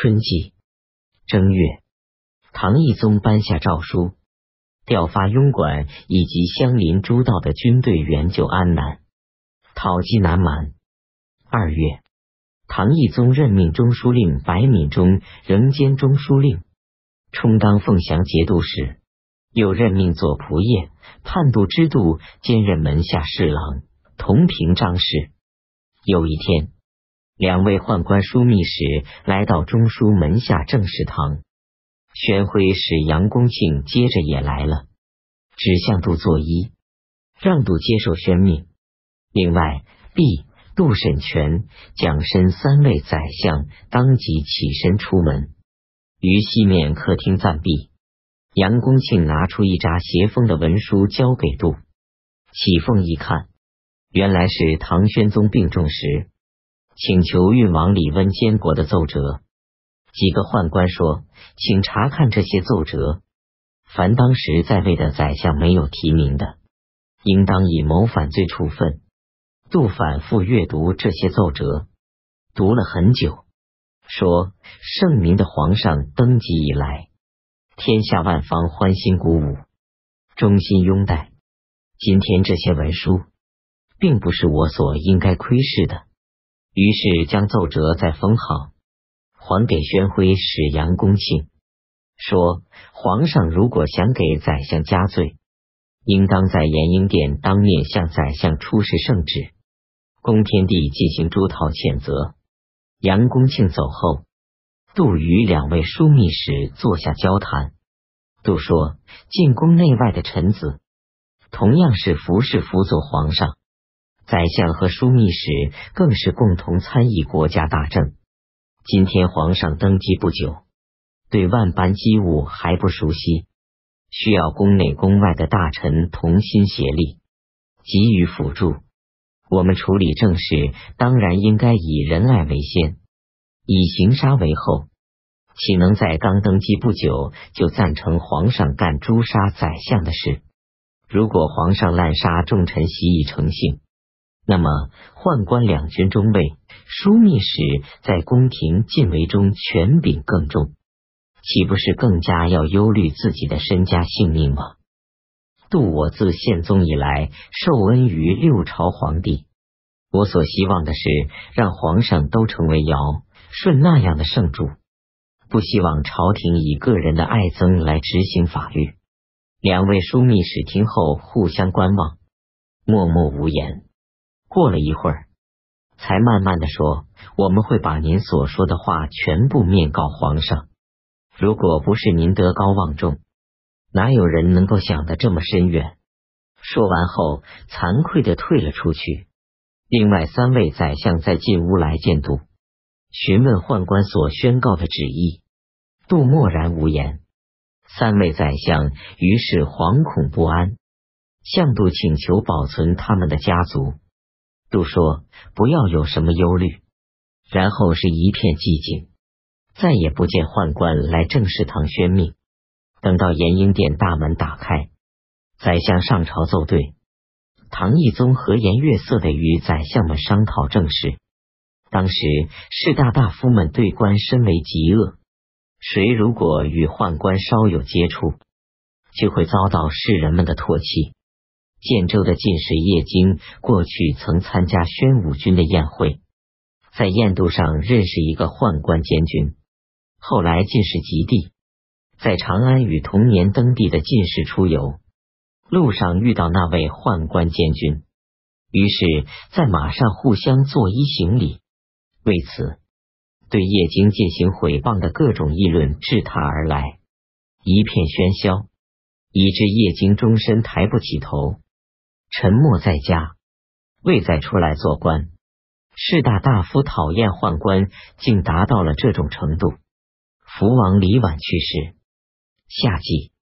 春季正月，唐懿宗颁下诏书，调发庸管以及相邻诸道的军队援救安南，讨击南蛮。二月，唐懿宗任命中书令白敏中仍兼中书令，充当凤翔节度使，又任命左仆射、判度支度兼任门下侍郎，同平章事。有一天。两位宦官枢密使来到中书门下正事堂，宣徽使杨公庆接着也来了，指向杜作揖，让杜接受宣命。另外，毕、杜审权、蒋申三位宰相当即起身出门，于西面客厅暂避。杨公庆拿出一扎斜封的文书交给杜启凤一看，原来是唐宣宗病重时。请求运往李温监国的奏折。几个宦官说：“请查看这些奏折，凡当时在位的宰相没有提名的，应当以谋反罪处分。”杜反复阅读这些奏折，读了很久，说：“圣明的皇上登基以来，天下万方欢欣鼓舞，忠心拥戴。今天这些文书，并不是我所应该窥视的。”于是将奏折再封好，还给宣徽使杨公庆，说：“皇上如果想给宰相加罪，应当在延英殿当面向宰相出示圣旨，恭天帝进行诸套谴责。”杨公庆走后，杜与两位枢密使坐下交谈。杜说：“进宫内外的臣子，同样是服侍辅佐皇上。”宰相和枢密使更是共同参与国家大政。今天皇上登基不久，对万般机务还不熟悉，需要宫内宫外的大臣同心协力，给予辅助。我们处理政事，当然应该以仁爱为先，以行杀为后。岂能在刚登基不久就赞成皇上干诛杀宰相的事？如果皇上滥杀重臣，习以成性。那么，宦官两军中尉、枢密使在宫廷禁卫中权柄更重，岂不是更加要忧虑自己的身家性命吗？度我自宪宗以来受恩于六朝皇帝，我所希望的是让皇上都成为尧舜那样的圣主，不希望朝廷以个人的爱憎来执行法律。两位枢密使听后互相观望，默默无言。过了一会儿，才慢慢的说：“我们会把您所说的话全部面告皇上。如果不是您德高望重，哪有人能够想得这么深远？”说完后，惭愧的退了出去。另外三位宰相在进屋来见杜，询问宦官所宣告的旨意。杜默然无言。三位宰相于是惶恐不安，向杜请求保存他们的家族。杜说：“不要有什么忧虑。”然后是一片寂静，再也不见宦官来正式堂宣命。等到延英殿大门打开，宰相上朝奏对。唐懿宗和颜悦色的与宰相们商讨政事。当时士大大夫们对官深为极恶，谁如果与宦官稍有接触，就会遭到世人们的唾弃。建州的进士叶京过去曾参加宣武军的宴会，在宴度上认识一个宦官监军，后来进士及第，在长安与同年登第的进士出游，路上遇到那位宦官监军，于是，在马上互相作揖行礼。为此，对叶京进行毁谤的各种议论至他而来，一片喧嚣，以致叶京终身抬不起头。沉默在家，未再出来做官。士大大夫讨厌宦官，竟达到了这种程度。福王李婉去世。夏季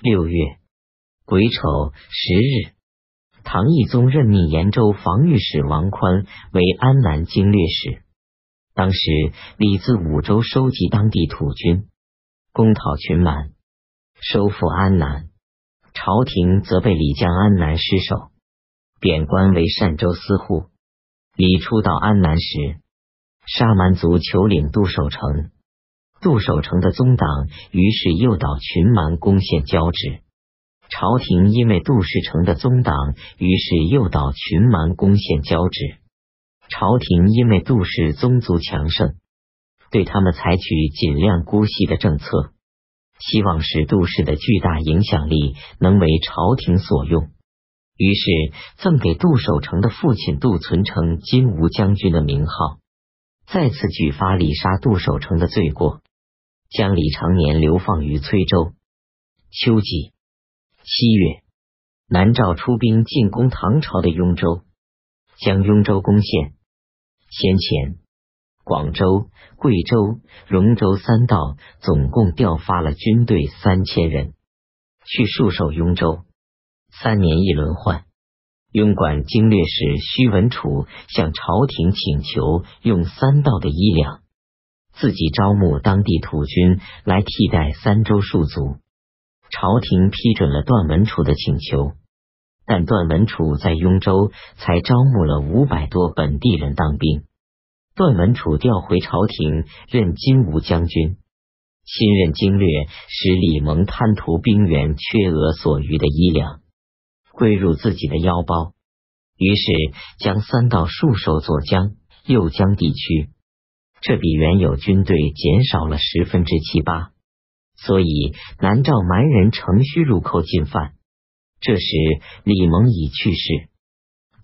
六月癸丑十日，唐懿宗任命延州防御使王宽为安南经略使。当时李自五州收集当地土军，攻讨群蛮，收复安南。朝廷则被李将安南失守，贬官为善州司户。李初到安南时，沙蛮族求领杜守城，杜守成的宗党于是诱导群蛮攻陷交趾。朝廷因为杜世成的宗党，于是诱导群蛮攻陷交趾。朝廷因为杜氏宗族强盛，对他们采取尽量姑息的政策，希望使杜氏的巨大影响力能为朝廷所用。于是赠给杜守成的父亲杜存成金吾将军的名号，再次举发李杀杜守成的罪过，将李长年流放于崔州。秋季七月，南诏出兵进攻唐朝的雍州，将雍州攻陷。先前广州、贵州、荣州三道总共调发了军队三千人去戍守雍州。三年一轮换，庸管经略使徐文楚向朝廷请求用三道的衣粮，自己招募当地土军来替代三州戍卒。朝廷批准了段文楚的请求，但段文楚在雍州才招募了五百多本地人当兵。段文楚调回朝廷任金吾将军，新任经略使李蒙贪图兵员缺额所余的衣粮。归入自己的腰包，于是将三道戍守左江、右江地区，这比原有军队减少了十分之七八。所以南诏蛮人乘虚入寇进犯。这时李蒙已去世，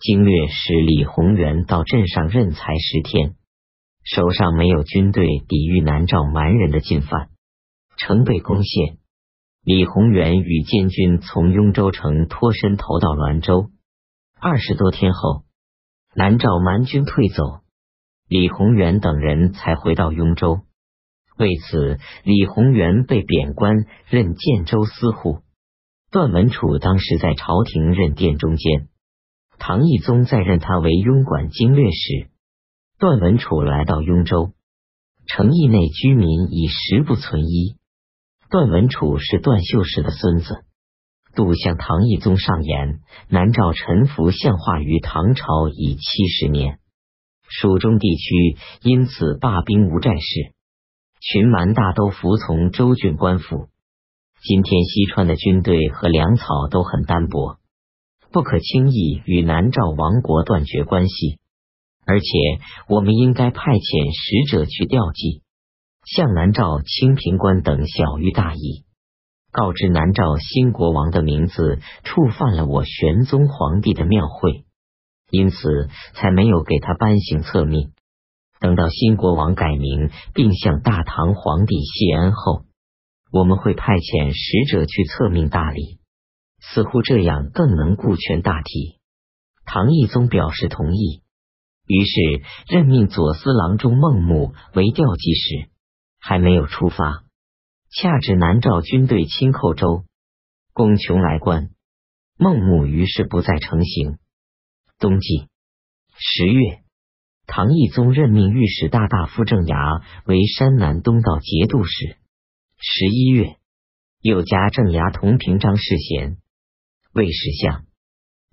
经略使李宏元到镇上任才十天，手上没有军队抵御南诏蛮人的进犯，城被攻陷。李宏元与监军从雍州城脱身投到滦州。二十多天后，南诏蛮军退走，李宏元等人才回到雍州。为此，李宏元被贬官，任建州司户。段文楚当时在朝廷任殿中监，唐懿宗再任他为庸管经略使。段文楚来到雍州，城邑内居民已食不存衣。段文楚是段秀实的孙子，杜向唐懿宗上言，南诏臣服相化于唐朝已七十年，蜀中地区因此罢兵无战事，群蛮大都服从州郡官府。今天西川的军队和粮草都很单薄，不可轻易与南诏王国断绝关系，而且我们应该派遣使者去调剂。向南诏清平官等小于大意，告知南诏新国王的名字触犯了我玄宗皇帝的庙会，因此才没有给他颁行册命。等到新国王改名并向大唐皇帝谢恩后，我们会派遣使者去册命大理，似乎这样更能顾全大体。唐懿宗表示同意，于是任命左司郎中孟穆为调剂使。还没有出发，恰至南诏军队侵寇州，攻邛来关，孟母于是不再成行。冬季十月，唐懿宗任命御史大大夫郑牙为山南东道节度使。十一月，又加郑牙同平章事贤，魏史相。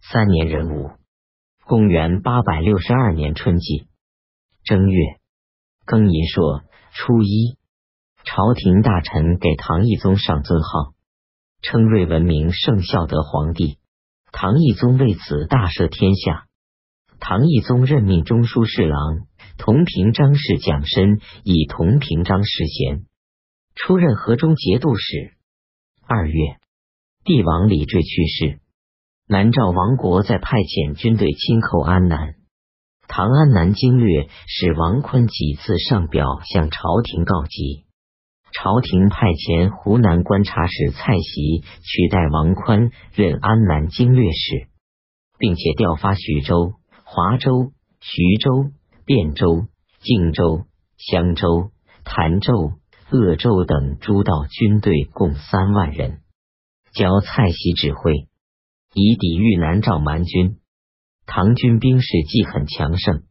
三年壬午，公元八百六十二年春季正月庚寅朔初一。朝廷大臣给唐懿宗上尊号，称瑞文明圣孝德皇帝。唐懿宗为此大赦天下。唐懿宗任命中书侍郎同平章事蒋申以同平章事贤，出任河中节度使。二月，帝王李坠去世，南诏王国在派遣军队侵寇安南。唐安南经略使王坤几次上表向朝廷告急。朝廷派遣湖南观察使蔡袭取代王宽任安南经略使，并且调发徐州、华州、徐州、汴州、荆州、襄州、潭州、鄂州等诸道军队共三万人，交蔡袭指挥，以抵御南诏蛮军。唐军兵势既很强盛，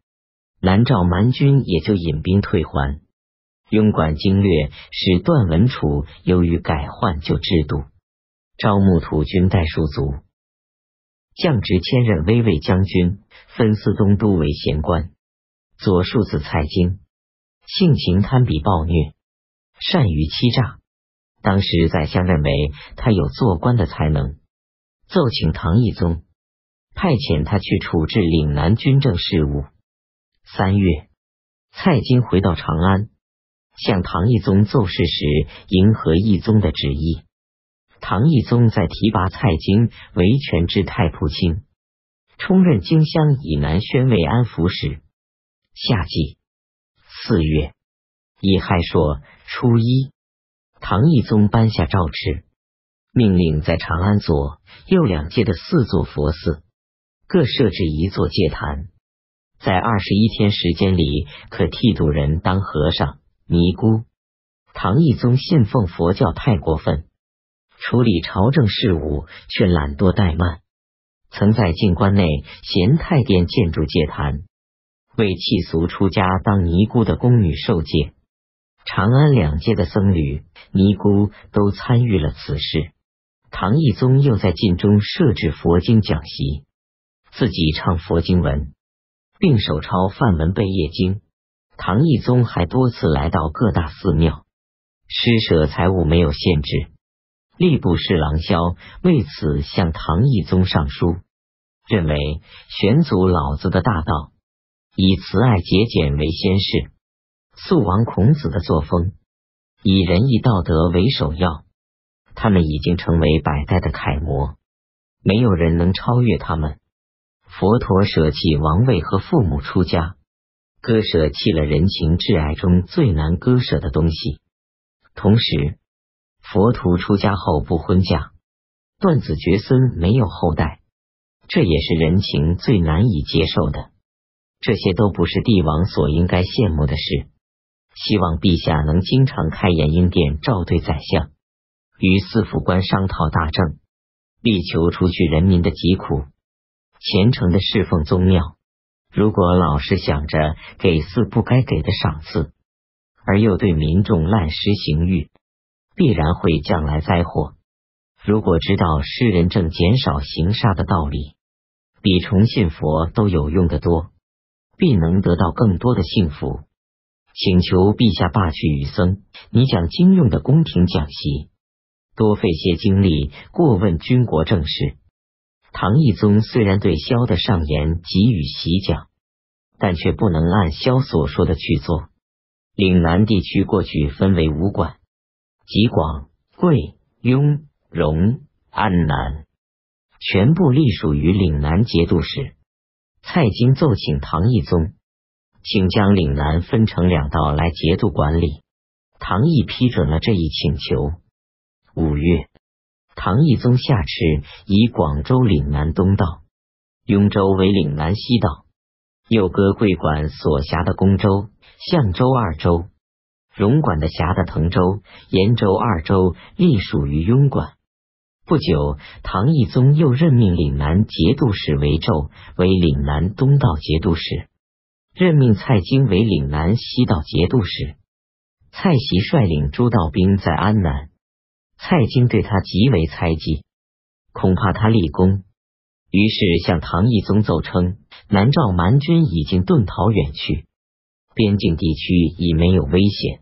南诏蛮军也就引兵退还。庸管经略使段文楚由于改换旧制度，招募土军代戍卒，降职迁任威卫将军、分司东都为闲官。左庶子蔡京性情贪比暴虐，善于欺诈。当时宰相认为他有做官的才能，奏请唐懿宗派遣他去处置岭南军政事务。三月，蔡京回到长安，向唐懿宗奏事时，迎合懿宗的旨意。唐懿宗在提拔蔡京为权知太仆卿，充任荆襄以南宣慰安抚使。夏季四月乙亥朔初一。唐懿宗颁下诏敕，命令在长安左右两界的四座佛寺各设置一座戒坛，在二十一天时间里可剃度人当和尚、尼姑。唐懿宗信奉佛教太过分，处理朝政事务却懒惰怠慢，曾在进关内咸泰殿建筑戒坛，为弃俗出家当尼姑的宫女受戒。长安两界的僧侣、尼姑都参与了此事。唐懿宗又在禁中设置佛经讲习，自己唱佛经文，并手抄梵文背业经。唐懿宗还多次来到各大寺庙，施舍财物没有限制。吏部侍郎萧为此向唐懿宗上书，认为玄祖老子的大道以慈爱节俭为先事。素王孔子的作风以仁义道德为首要，他们已经成为百代的楷模，没有人能超越他们。佛陀舍弃王位和父母出家，割舍弃了人情挚爱中最难割舍的东西。同时，佛徒出家后不婚嫁，断子绝孙，没有后代，这也是人情最难以接受的。这些都不是帝王所应该羡慕的事。希望陛下能经常开眼应殿，召对宰相，与四府官商讨大政，力求除去人民的疾苦，虔诚的侍奉宗庙。如果老是想着给四不该给的赏赐，而又对民众滥施刑狱，必然会将来灾祸。如果知道施仁政减少刑杀的道理，比崇信佛都有用的多，必能得到更多的幸福。请求陛下罢去与僧，你讲经用的宫廷讲习，多费些精力过问军国政事。唐懿宗虽然对萧的上言给予习讲，但却不能按萧所说的去做。岭南地区过去分为五管：吉广、贵、雍、荣、安、南，全部隶属于岭南节度使。蔡京奏请唐懿宗。请将岭南分成两道来节度管理。唐毅批准了这一请求。五月，唐懿宗下敕以广州岭南东道、雍州为岭南西道，又割桂管所辖的公州、象州二州，荣管的辖的滕州、延州二州隶属于雍管。不久，唐懿宗又任命岭南节度使韦胄为岭南东道节度使。任命蔡京为岭南西道节度使，蔡袭率领诸道兵在安南，蔡京对他极为猜忌，恐怕他立功，于是向唐懿宗奏称，南诏蛮军已经遁逃远去，边境地区已没有危险。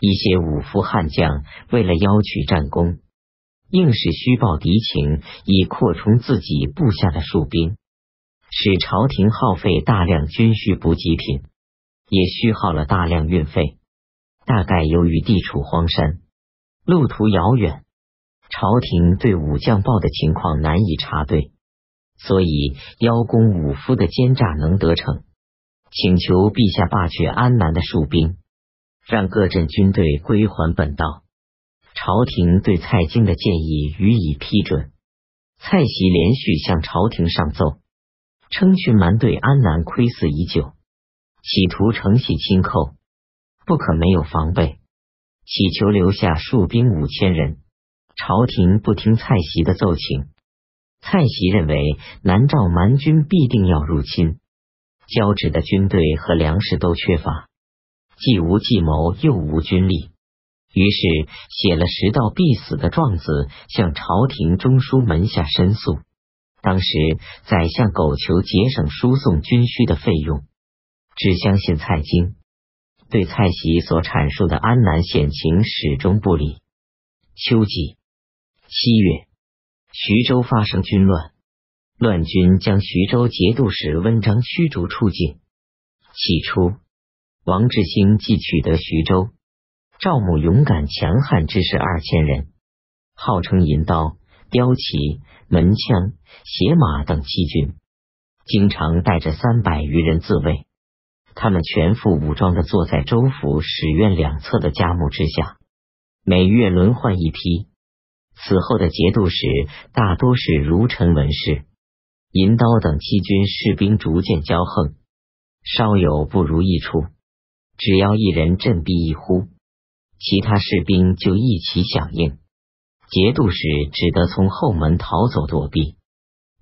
一些武夫悍将为了邀取战功，硬是虚报敌情，以扩充自己部下的戍兵。使朝廷耗费大量军需补给品，也虚耗了大量运费。大概由于地处荒山，路途遥远，朝廷对武将报的情况难以查对，所以邀功武夫的奸诈能得逞。请求陛下罢去安南的戍兵，让各镇军队归还本道。朝廷对蔡京的建议予以批准。蔡袭连续向朝廷上奏。称群蛮对安南窥伺已久，企图承袭轻寇，不可没有防备，祈求留下戍兵五千人。朝廷不听蔡袭的奏请，蔡袭认为南诏蛮军必定要入侵，交趾的军队和粮食都缺乏，既无计谋又无军力，于是写了十道必死的状子，向朝廷中书门下申诉。当时宰相苟求节省输送军需的费用，只相信蔡京，对蔡喜所阐述的安南险情始终不理。秋季七月，徐州发生军乱，乱军将徐州节度使温章驱逐出境。起初，王志兴既取得徐州，赵母勇敢强悍之士二千人，号称银刀、标旗、门枪、鞋马等七军，经常带着三百余人自卫。他们全副武装的坐在州府史院两侧的家木之下，每月轮换一批。此后的节度使大多是儒臣文士，银刀等七军士兵逐渐骄横，稍有不如意处，只要一人振臂一呼，其他士兵就一起响应。节度使只得从后门逃走躲避。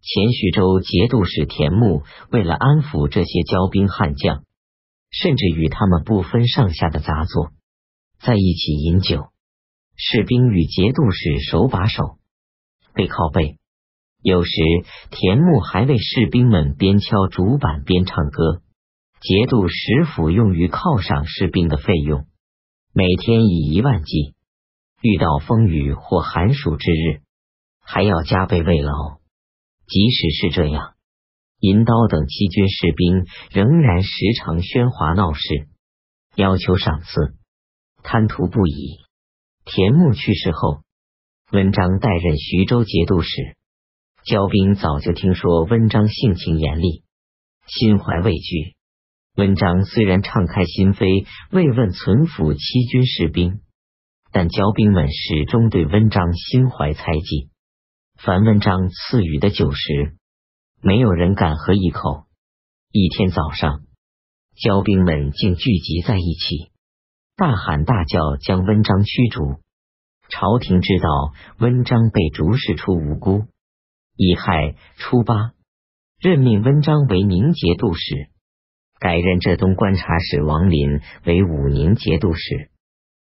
前徐州节度使田木为了安抚这些骄兵悍将。甚至与他们不分上下的杂作，在一起饮酒。士兵与节度使手把手，背靠背。有时田木还为士兵们边敲竹板边唱歌。节度使府用于犒赏士兵的费用，每天以一万计。遇到风雨或寒暑之日，还要加倍慰劳。即使是这样。银刀等七军士兵仍然时常喧哗闹事，要求赏赐，贪图不已。田牧去世后，温章代任徐州节度使。骄兵早就听说温章性情严厉，心怀畏惧。温章虽然敞开心扉慰问存抚七军士兵，但骄兵们始终对温章心怀猜忌。凡温章赐予的酒食。没有人敢喝一口。一天早上，骄兵们竟聚集在一起，大喊大叫，将温章驱逐。朝廷知道温章被逐是出无辜，乙亥初八，任命温章为宁节度使，改任浙东观察使王林为武宁节度使。